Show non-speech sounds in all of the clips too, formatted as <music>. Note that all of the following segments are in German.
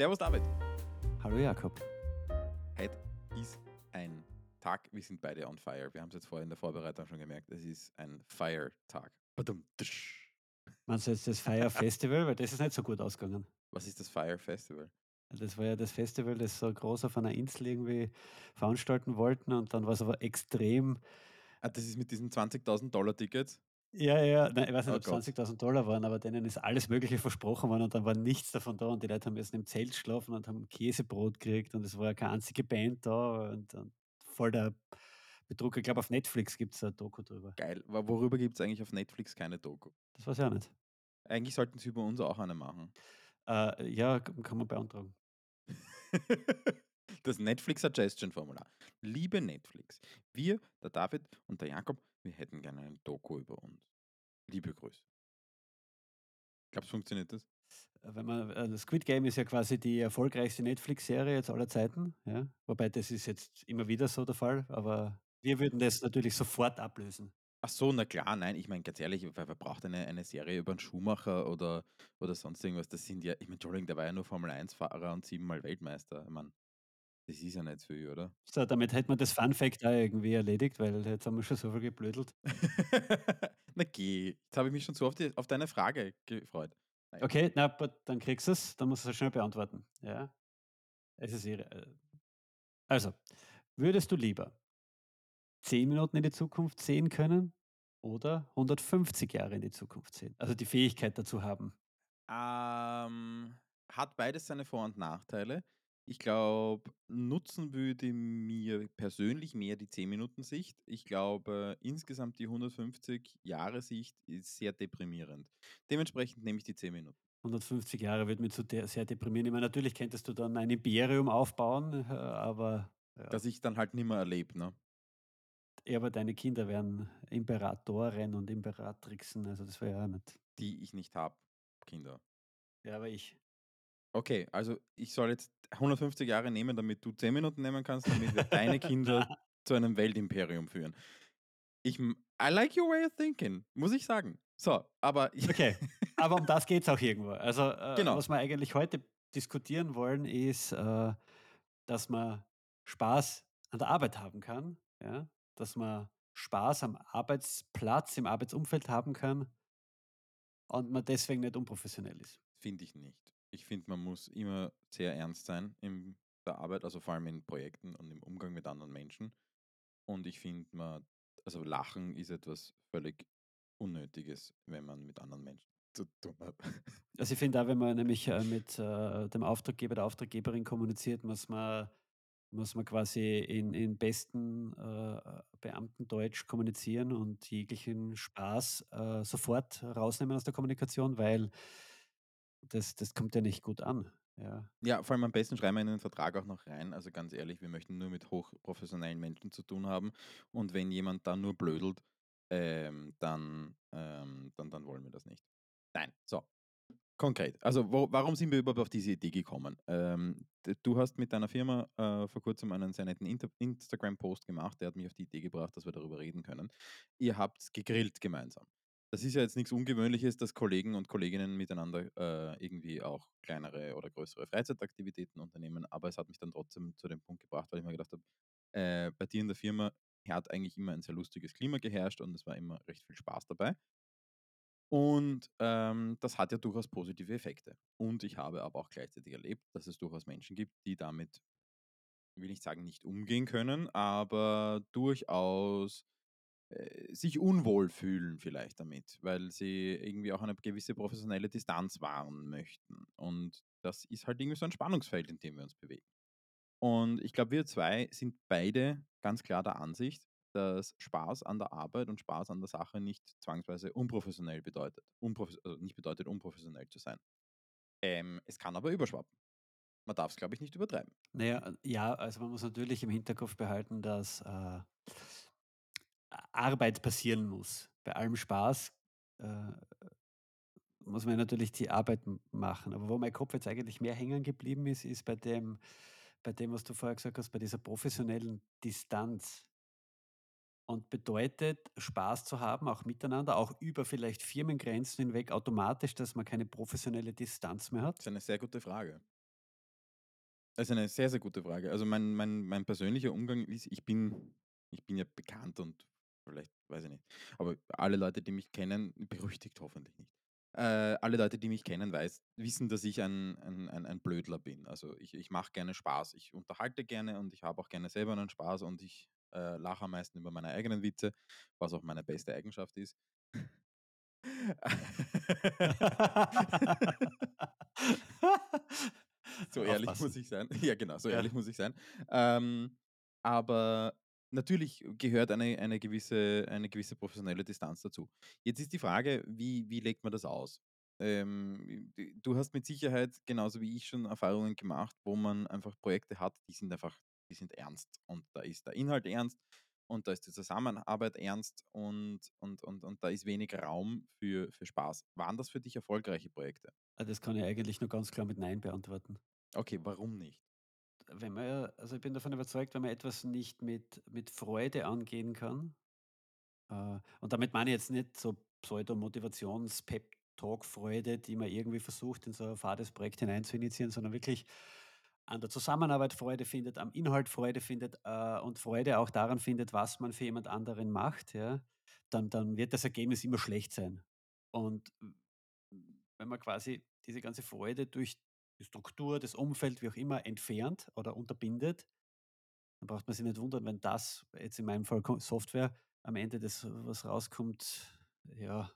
Servus David. Hallo Jakob. Heute ist ein Tag, wir sind beide on fire. Wir haben es jetzt vorher in der Vorbereitung schon gemerkt. Es ist ein Fire-Tag. Meinst du jetzt das Fire Festival? Weil das ist nicht so gut ausgegangen. Was ist das Fire Festival? Das war ja das Festival, das so groß auf einer Insel irgendwie veranstalten wollten und dann war es aber extrem. Ah, das ist mit diesen 20.000 Dollar Tickets. Ja, ja, nein, ich weiß nicht, Oh ob es Gott. 20.000 Dollar waren, aber denen ist alles Mögliche versprochen worden und dann war nichts davon da und die Leute haben müssen im Zelt schlafen und haben Käsebrot gekriegt und es war ja keine einzige Band da und, und voll der Betrug. Ich glaube, auf Netflix gibt es ein Doku drüber. Geil. Wa- Worüber gibt es eigentlich auf Netflix keine Doku? Das weiß ich auch nicht. Eigentlich sollten sie über uns auch eine machen. Äh, ja, kann man beantragen. <laughs> Das Netflix Suggestion Formular. Liebe Netflix, wir, der David und der Jakob, wir hätten gerne eine Doku über uns. Liebe Grüße. Glaubst du, funktioniert das? Wenn man, äh, Squid Game ist ja quasi die erfolgreichste Netflix-Serie jetzt aller Zeiten, ja. Wobei das ist jetzt immer wieder so der Fall, aber wir würden das natürlich sofort ablösen. Ach so, na klar, nein, ich meine ganz ehrlich, wer, wer braucht eine, eine Serie über einen Schuhmacher oder, oder sonst irgendwas? Das sind ja, ich meine, Entschuldigung, der war ja nur Formel-1-Fahrer und siebenmal Weltmeister. Ich meine, das ist ja nicht viel, oder? So, damit hätte man das Fun Fact auch irgendwie erledigt, weil jetzt haben wir schon so viel geblödelt. <laughs> na geh, jetzt habe ich mich schon so auf, die, auf deine Frage gefreut. Nein. Okay, na, dann kriegst du es, dann musst du es schnell beantworten. Ja. Es ist ihre. äh, Also, würdest du lieber 10 Minuten in die Zukunft sehen können oder 150 Jahre in die Zukunft sehen? Also die Fähigkeit dazu haben. Ähm, hat beides seine Vor- und Nachteile. Ich glaube, nutzen würde mir persönlich mehr die 10-Minuten-Sicht. Ich glaube, insgesamt die 150-Jahre-Sicht ist sehr deprimierend. Dementsprechend nehme ich die 10 Minuten. 150 Jahre würde mich zu der sehr deprimieren. Ich meine, natürlich könntest du dann ein Imperium aufbauen, äh, aber, ja. Dass ich dann halt nicht mehr erlebe. Ne? Ja, aber deine Kinder wären Imperatoren und Imperatrixen, also das wäre ja nicht. Die ich nicht habe, Kinder. Ja, aber ich. Okay, also ich soll jetzt 150 Jahre nehmen, damit du 10 Minuten nehmen kannst, damit wir deine Kinder <laughs> zu einem Weltimperium führen. Ich, I like your way of thinking, muss ich sagen. So, aber Okay, aber um das geht es auch irgendwo. Also, <laughs> äh, Genau. was wir eigentlich heute diskutieren wollen, ist, äh, dass man Spaß an der Arbeit haben kann, ja? dass man Spaß am Arbeitsplatz, im Arbeitsumfeld haben kann und man deswegen nicht unprofessionell ist. Finde ich nicht. Ich finde, man muss immer sehr ernst sein in der Arbeit, also vor allem in Projekten und im Umgang mit anderen Menschen. Und ich finde, man, also Lachen ist etwas völlig Unnötiges, wenn man mit anderen Menschen zu tun hat. <laughs> Also ich finde auch, wenn man nämlich äh, mit äh, dem Auftraggeber, der Auftraggeberin kommuniziert, muss man, muss man quasi in, in besten äh, Beamtendeutsch kommunizieren und jeglichen Spaß äh, sofort rausnehmen aus der Kommunikation, weil das, das kommt ja nicht gut an. Ja. Ja, vor allem am besten schreiben wir in den Vertrag auch noch rein. Also ganz ehrlich, wir möchten nur mit hochprofessionellen Menschen zu tun haben. Und wenn jemand da nur blödelt, ähm, dann, ähm, dann, dann wollen wir das nicht. Nein, so. Konkret. Also wo, warum sind wir überhaupt auf diese Idee gekommen? Ähm, du hast mit deiner Firma äh, vor kurzem einen sehr netten Instagram-Post gemacht, der hat mich auf die Idee gebracht, dass wir darüber reden können. Ihr habt gegrillt gemeinsam. Das ist ja jetzt nichts Ungewöhnliches, dass Kollegen und Kolleginnen miteinander äh, irgendwie auch kleinere oder größere Freizeitaktivitäten unternehmen, aber es hat mich dann trotzdem zu dem Punkt gebracht, weil ich mir gedacht habe, äh, bei dir in der Firma hat eigentlich immer ein sehr lustiges Klima geherrscht und es war immer recht viel Spaß dabei. Und ähm, das hat ja durchaus positive Effekte. Und ich habe aber auch gleichzeitig erlebt, dass es durchaus Menschen gibt, die damit, ich will nicht sagen, nicht umgehen können, aber durchaus sich unwohl fühlen vielleicht damit, weil sie irgendwie auch eine gewisse professionelle Distanz wahren möchten. Und das ist halt irgendwie so ein Spannungsfeld, in dem wir uns bewegen. Und ich glaube, wir zwei sind beide ganz klar der Ansicht, dass Spaß an der Arbeit und Spaß an der Sache nicht zwangsweise unprofessionell bedeutet. Unprofes also nicht bedeutet, unprofessionell zu sein. Ähm, es kann aber überschwappen. Man darf es, glaube ich, nicht übertreiben. Naja, ja, also man muss natürlich im Hinterkopf behalten, dass äh, Arbeit passieren muss. Bei allem Spaß äh, muss man natürlich die Arbeit machen. Aber wo mein Kopf jetzt eigentlich mehr hängen geblieben ist, ist bei dem, bei dem, was du vorher gesagt hast, bei dieser professionellen Distanz. Und bedeutet Spaß zu haben, auch miteinander, auch über vielleicht Firmengrenzen hinweg, automatisch, dass man keine professionelle Distanz mehr Das hat? ist eine sehr gute Frage. Das ist eine sehr, sehr gute Frage. Also, mein mein mein persönlicher Umgang ist ich bin ich bin ja bekannt und vielleicht weiß ich nicht, aber alle Leute, die mich kennen <laughs> berüchtigt hoffentlich nicht. Äh, alle Leute, die mich kennen, weiß wissen, dass ich ein ein ein Blödler bin. Also, ich ich mache gerne Spaß. Ich unterhalte gerne und ich habe auch gerne selber einen Spaß und ich, äh, lache am meisten über meine eigenen Witze, was auch meine beste Eigenschaft ist. <laughs> So ehrlich muss Aufpassen. ich sein. <laughs> Ja, genau, so Ja. ehrlich muss ich sein. Ähm, aber natürlich gehört eine eine gewisse eine gewisse professionelle Distanz dazu. Jetzt ist die Frage, wie wie legt man das aus? Ähm, du hast mit Sicherheit genauso wie ich schon Erfahrungen gemacht, wo man einfach Projekte hat, die sind einfach die sind ernst und da ist der Inhalt ernst und da ist die Zusammenarbeit ernst und und und und da ist wenig Raum für für Spaß. Waren das für dich erfolgreiche Projekte? Ah, das kann ich eigentlich nur ganz klar mit „Nein“ beantworten. Okay, warum nicht? Wenn man also, ich bin davon überzeugt, wenn man etwas nicht mit mit Freude angehen kann, äh, und damit meine ich jetzt nicht so Pseudo-Motivations-Pep-Talk-Freude, die man irgendwie versucht, in so ein fades Projekt hinein zu initiieren, sondern wirklich an der Zusammenarbeit Freude findet, am Inhalt Freude findet, äh, und Freude auch daran findet, was man für jemand anderen macht, ja, dann dann wird das Ergebnis immer schlecht sein. Und wenn man quasi diese ganze Freude durch die Struktur, das Umfeld, wie auch immer, entfernt oder unterbindet, dann braucht man sich nicht wundern, wenn das jetzt in meinem Fall Software am Ende das, was rauskommt, ja,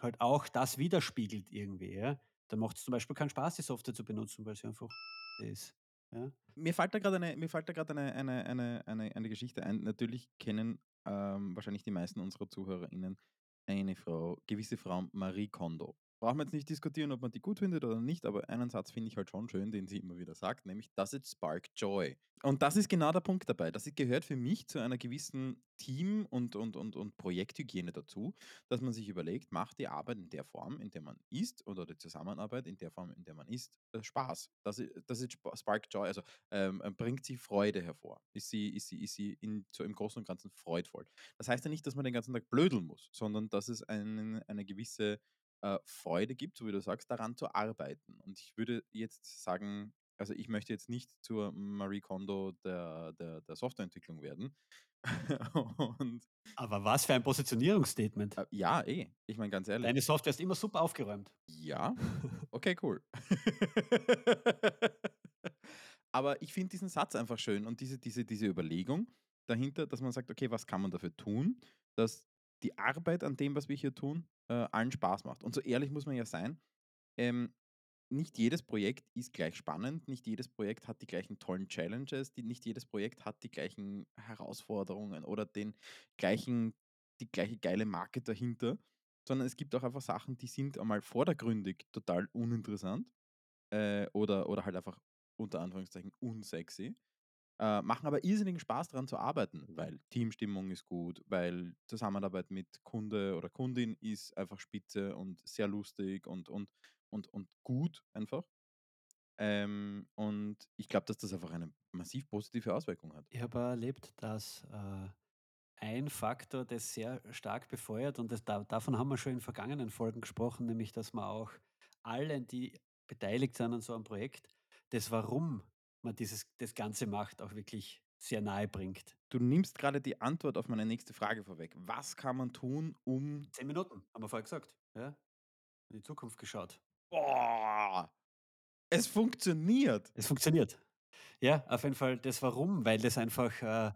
halt auch das widerspiegelt irgendwie, ja. Dann macht's zum Beispiel keinen Spaß, die Software zu benutzen, weil sie einfach ist, ja. Mir fällt da gerade eine mir fällt da grad eine eine eine eine eine Geschichte ein. Natürlich kennen, ähm, wahrscheinlich die meisten unserer ZuhörerInnen eine Frau gewisse Frau Marie Kondo. Brauchen wir jetzt nicht diskutieren, ob man die gut findet oder nicht, aber einen Satz finde ich halt schon schön, den sie immer wieder sagt, nämlich: „Does it spark joy?“ Und das ist genau der Punkt dabei. Das gehört für mich zu einer gewissen Team und und und und Projekthygiene dazu, dass man sich überlegt, macht die Arbeit in der Form, in der man ist oder die Zusammenarbeit in der Form, in der man ist, äh, Spaß? It does it spa spark joy? Also, ähm, ähm, bringt sie Freude hervor? Ist sie ist sie ist sie in so im Großen und Ganzen freudvoll? Das heißt ja nicht, dass man den ganzen Tag blödeln muss, sondern dass es einen eine gewisse, äh, Freude gibt, so wie du sagst, daran zu arbeiten. Und ich würde jetzt sagen also, ich möchte jetzt nicht zur Marie Kondo der der der Softwareentwicklung werden. <laughs> Aber was für ein Positionierungsstatement. äh, ja, eh. Ich meine ganz ehrlich Deine Software ist immer super aufgeräumt. ja, <laughs> okay, cool. <laughs> Aber ich finde diesen Satz einfach schön und diese diese diese Überlegung dahinter, dass man sagt: „Okay, was kann man dafür tun, dass die Arbeit an dem, was wir hier tun, äh, allen Spaß macht?“ Und so ehrlich muss man ja sein, ähm, nicht jedes Projekt ist gleich spannend, nicht jedes Projekt hat die gleichen tollen Challenges, die nicht jedes Projekt hat die gleichen Herausforderungen oder den gleichen die gleiche geile Marke dahinter, sondern es gibt auch einfach Sachen, die sind einmal vordergründig total uninteressant, äh, oder oder halt einfach unter Anführungszeichen unsexy, äh, machen aber irrsinnigen Spaß daran zu arbeiten, weil Teamstimmung ist gut, weil Zusammenarbeit mit Kunde oder Kundin ist einfach spitze und sehr lustig und und und und gut einfach. Ähm, und ich glaube, dass das einfach eine massiv positive Auswirkung hat. Ich habe erlebt, dass, äh, ein Faktor, das sehr stark befeuert und das da davon haben wir schon in vergangenen Folgen gesprochen, nämlich dass man auch allen, die beteiligt sind an so einem Projekt, das Warum man dieses das Ganze macht, auch wirklich sehr nahe bringt. Du nimmst gerade die Antwort auf meine nächste Frage vorweg. Was kann man tun, um 10 Minuten, haben wir vorher gesagt, ja? In die Zukunft geschaut. boah, es funktioniert. Es funktioniert. Ja, auf jeden Fall das Warum, weil das einfach, äh,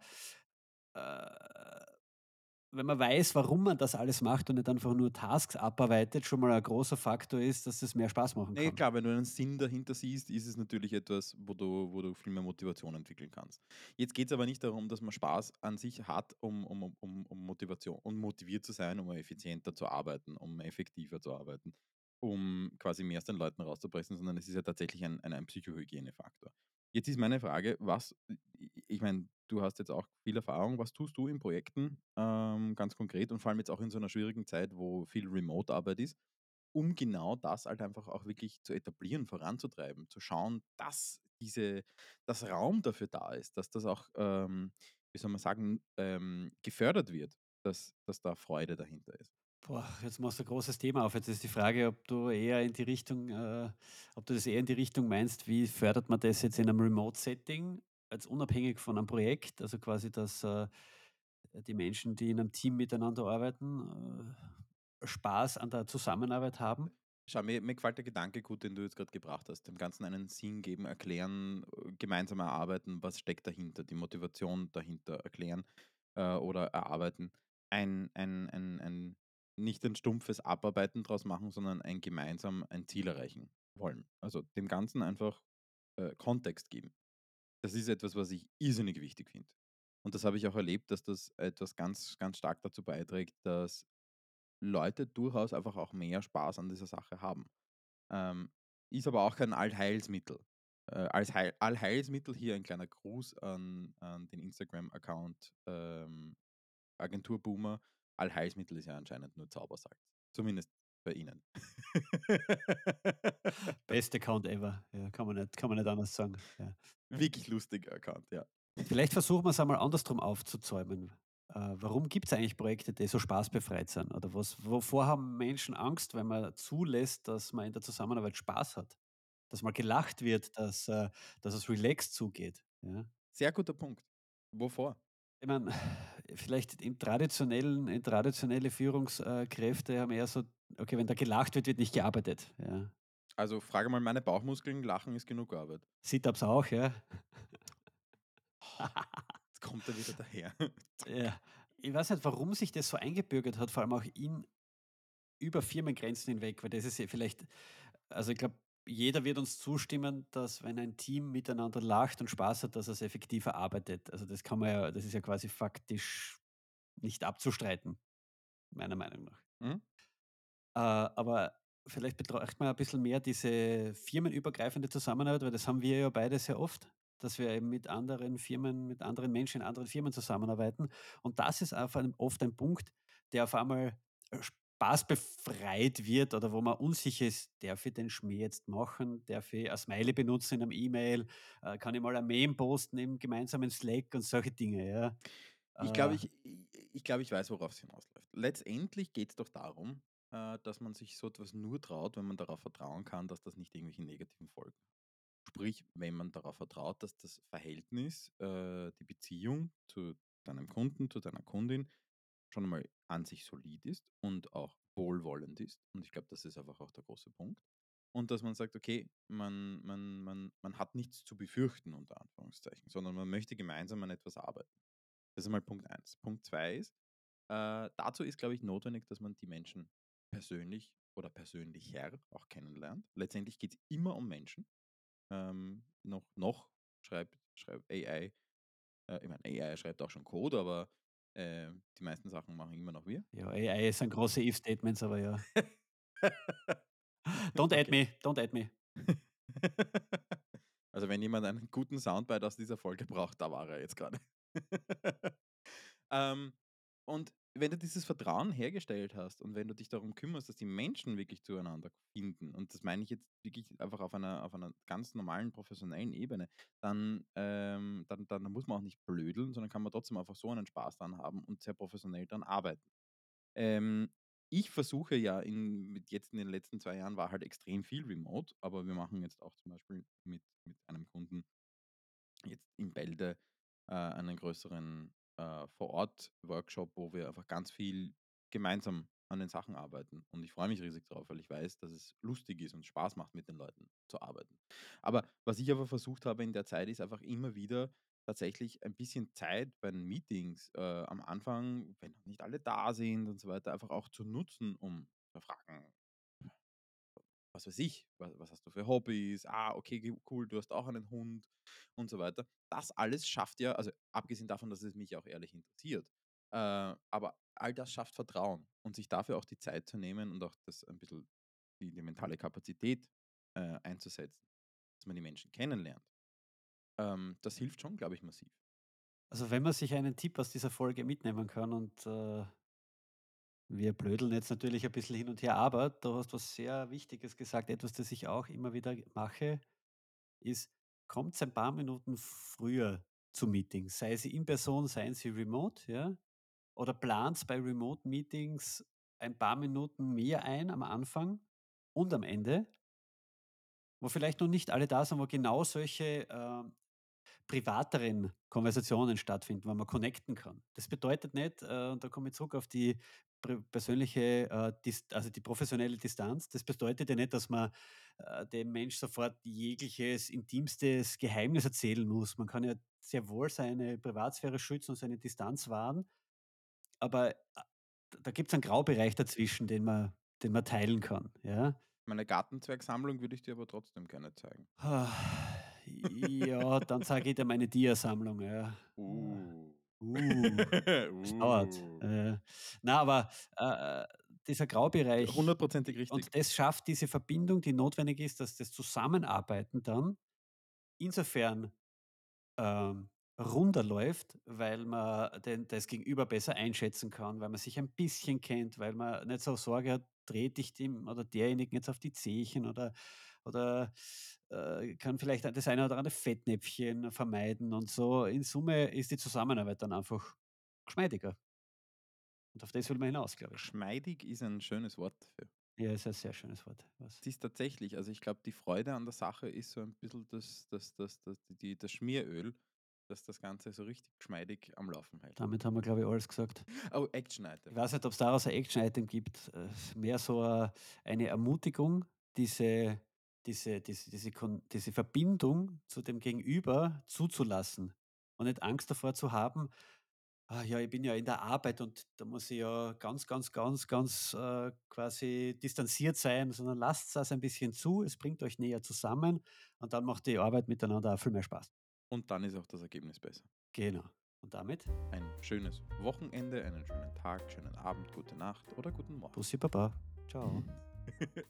äh wenn man weiß, warum man das alles macht und nicht einfach nur Tasks abarbeitet, schon mal ein großer Faktor ist, dass das mehr Spaß machen kann. klar, wenn du einen Sinn dahinter siehst, ist es natürlich etwas, wo du wo du viel mehr Motivation entwickeln kannst. Jetzt geht es aber nicht darum, dass man Spaß an sich hat, um um um um Motivation um motiviert zu sein, um effizienter zu arbeiten, um effektiver zu arbeiten, um quasi mehr aus den Leuten rauszupressen, sondern es ist ja tatsächlich ein ein ein Psychohygienefaktor. Jetzt ist meine Frage, was ich meine, du hast jetzt auch viel Erfahrung. Was tust du in Projekten, ähm, ganz konkret und vor allem jetzt auch in so einer schwierigen Zeit, wo viel Remote-Arbeit ist? um genau das halt einfach auch wirklich zu etablieren, voranzutreiben, zu schauen, dass diese dass Raum dafür da ist, dass das auch, ähm, wie soll man sagen, ähm, gefördert wird, dass dass da Freude dahinter ist. Boah, jetzt machst du ein großes Thema auf. Jetzt ist die Frage, ob du eher in die Richtung äh, ob du das eher in die Richtung meinst, wie fördert man das jetzt in einem Remote-Setting, als unabhängig von einem Projekt? Also quasi, dass, äh, die Menschen, die in einem Team miteinander arbeiten, äh, Spaß an der Zusammenarbeit haben? Schau, mir, mir gefällt der Gedanke gut, den du jetzt gerade gebracht hast. Dem Ganzen einen Sinn geben, erklären, äh, gemeinsam erarbeiten, was steckt dahinter, die Motivation dahinter erklären äh, oder erarbeiten. Ein, ein, ein, ein, nicht ein stumpfes Abarbeiten draus machen, sondern ein gemeinsam ein Ziel erreichen wollen. Also dem Ganzen einfach äh, Kontext geben. Das ist etwas, was ich irrsinnig wichtig finde. Und das habe ich auch erlebt, dass das etwas ganz, ganz stark dazu beiträgt, dass Leute durchaus einfach auch mehr Spaß an dieser Sache haben. Ähm, ist aber auch kein Allheilsmittel. Äh, als Heil Allheilsmittel hier ein kleiner Gruß an, an den Instagram-Account ähm, Agentur Boomer. Allheilsmittel ist ja anscheinend nur Zaubersalz. Zumindest bei Ihnen. <laughs> <laughs> Beste Account ever. Ja, kann man nicht kann man nicht anders sagen, ja. Wirklich lustiger Account, ja. Vielleicht versuchen wir es einmal andersrum aufzuzäumen. Äh, warum gibt es eigentlich Projekte, die so spaßbefreit sind? Oder was wovor haben Menschen Angst, wenn man zulässt, dass man in der Zusammenarbeit Spaß hat? Dass mal gelacht wird, dass, äh dass es relaxed zugeht, ja? Sehr guter Punkt. Wovor? Ich meine, vielleicht in traditionellen in traditionelle Führungskräfte haben eher so okay, wenn da gelacht wird, wird nicht gearbeitet, ja. Also frage mal meine Bauchmuskeln, Lachen ist genug Arbeit. Sit-ups auch, ja. <laughs> Jetzt kommt er wieder daher. <laughs> Ja. Ich weiß nicht, warum sich das so eingebürgert hat, vor allem auch in über Firmengrenzen hinweg, weil das ist ja vielleicht also ich glaube, jeder wird uns zustimmen, dass wenn ein Team miteinander lacht und Spaß hat, dass es effektiver arbeitet. Also das kann man ja das ist ja quasi faktisch nicht abzustreiten, meiner Meinung nach. Mhm. Äh, aber vielleicht betrachtet man ein bisschen mehr diese firmenübergreifende Zusammenarbeit, weil das haben wir ja beide sehr oft, dass wir eben mit anderen Firmen, mit anderen Menschen in anderen Firmen zusammenarbeiten. Und das ist einfach ein, oft ein Punkt, der auf einmal äh, spaßbefreit wird oder wo man unsicher ist, darf ich den Schmäh jetzt machen? Darf ich ein Smiley benutzen in einem E-Mail? Äh, kann ich mal ein Meme posten im gemeinsamen Slack und solche Dinge, ja. Ich glaube, Äh, ich, ich, glaube, ich weiß, worauf es hinausläuft. Letztendlich geht es doch darum, äh, dass man sich so etwas nur traut, wenn man darauf vertrauen kann, dass das nicht irgendwelche negativen Folgen hat. Sprich, wenn man darauf vertraut, dass das Verhältnis, äh, die Beziehung zu deinem Kunden, zu deiner Kundin schon einmal an sich solid ist und auch wohlwollend ist. Und ich glaube, das ist einfach auch der große Punkt. Und dass man sagt, okay, man, man, man, man hat nichts zu befürchten, unter Anführungszeichen, sondern man möchte gemeinsam an etwas arbeiten. Das ist mal Punkt eins. Punkt zwei ist, äh, dazu ist, glaube ich, notwendig, dass man die Menschen persönlich oder persönlicher auch kennenlernt. Letztendlich geht es immer um Menschen. Ähm, noch, noch schreibt, schreibt AI, äh, ich meine, AI schreibt auch schon Code, aber äh, die meisten Sachen machen immer noch wir. ja, AI sind große If-Statements, aber ja. <laughs> Don't add me, don't add me. <laughs> Also wenn jemand einen guten Soundbite aus dieser Folge braucht, da war er jetzt gerade. <laughs> ähm, und wenn du dieses Vertrauen hergestellt hast und wenn du dich darum kümmerst, dass die Menschen wirklich zueinander finden, und das meine ich jetzt wirklich einfach auf einer, auf einer ganz normalen professionellen Ebene, dann, ähm, dann, dann muss man auch nicht blödeln, sondern kann man trotzdem einfach so einen Spaß dran haben und sehr professionell dran arbeiten. Ähm, ich versuche ja in, jetzt in den letzten zwei Jahren war halt extrem viel remote, aber wir machen jetzt auch zum Beispiel mit, mit einem Kunden jetzt in Bälde äh, einen größeren äh, Vor-Ort-Workshop, wo wir einfach ganz viel gemeinsam an den Sachen arbeiten. Und ich freue mich riesig drauf, weil ich weiß, dass es lustig ist und Spaß macht, mit den Leuten zu arbeiten. Aber was ich aber versucht habe in der Zeit, ist einfach immer wieder tatsächlich ein bisschen Zeit bei den Meetings äh, am Anfang, wenn noch nicht alle da sind und so weiter, einfach auch zu nutzen, um fragen, was weiß ich, was, was hast du für Hobbys? Ah, okay, cool, du hast auch einen Hund und so weiter. Das alles schafft ja, also abgesehen davon, dass es mich auch ehrlich interessiert, äh, aber all das schafft Vertrauen und sich dafür auch die Zeit zu nehmen und auch das ein bisschen die, die mentale Kapazität äh, einzusetzen, dass man die Menschen kennenlernt. Ähm, das hilft schon, glaube ich, massiv. Also, wenn man sich einen Tipp aus dieser Folge mitnehmen kann und, äh, wir blödeln jetzt natürlich ein bisschen hin und her, aber du hast was sehr Wichtiges gesagt. Etwas, das ich auch immer wieder mache, ist, kommt ein paar Minuten früher zu Meetings, sei sie in Person, seien sie remote, ja? Oder plant bei Remote-Meetings ein paar Minuten mehr ein am Anfang und am Ende, wo vielleicht noch nicht alle da sind, wo genau solche, ähm, privateren Konversationen stattfinden, wo man connecten kann. Das bedeutet nicht, äh, und da komme ich zurück auf die persönliche, äh, also die professionelle Distanz. Das bedeutet ja nicht, dass man, äh, dem Mensch sofort jegliches intimstes Geheimnis erzählen muss. Man kann ja sehr wohl seine Privatsphäre schützen und seine Distanz wahren, aber, a da gibt's einen Graubereich dazwischen, den man den man teilen kann, ja? Meine Gartenzwergsammlung würde ich dir aber trotzdem gerne zeigen. Ja, dann zeige ich dir meine Dia-Sammlung, ja. Uh. Uh, <laughs> das dauert. Uh. Äh, na, aber, äh, äh, dieser Graubereich Hundertprozentig richtig. und das schafft diese Verbindung, die notwendig ist, dass das Zusammenarbeiten dann insofern, ähm, runder läuft, weil man den das Gegenüber besser einschätzen kann, weil man sich ein bisschen kennt, weil man nicht so Sorge hat, trete ich dem oder derjenigen jetzt auf die Zehchen oder oder, äh, kann vielleicht das eine oder andere Fettnäpfchen vermeiden und so. In Summe ist die Zusammenarbeit dann einfach geschmeidiger. Und auf das will man hinaus, glaube ich. Geschmeidig ist ein schönes Wort dafür. Ja, ist ein sehr schönes Wort. Was Es ist tatsächlich, also ich glaube, die Freude an der Sache ist so ein bisschen das das das das die das Schmieröl, das das Ganze so richtig geschmeidig am Laufen hält. damit haben wir, glaube ich, alles gesagt. Oh, Ich Action-Item. weiß nicht, ob's daraus ein Action-Item gibt. Äh, mehr so eine Ermutigung, diese diese diese diese diese Verbindung zu dem Gegenüber zuzulassen und nicht Angst davor zu haben: „Ah ja, ich bin ja in der Arbeit und da muss ich ja ganz, ganz, ganz, ganz, äh, quasi distanziert sein“, sondern lasst das ein bisschen zu. Es bringt euch näher zusammen und dann macht die Arbeit miteinander auch viel mehr Spaß. Und dann ist auch das Ergebnis besser. Genau. Und damit Ein schönes Wochenende, einen schönen Tag, schönen Abend, gute Nacht oder guten Morgen. Bussi Baba. Ciao. <laughs>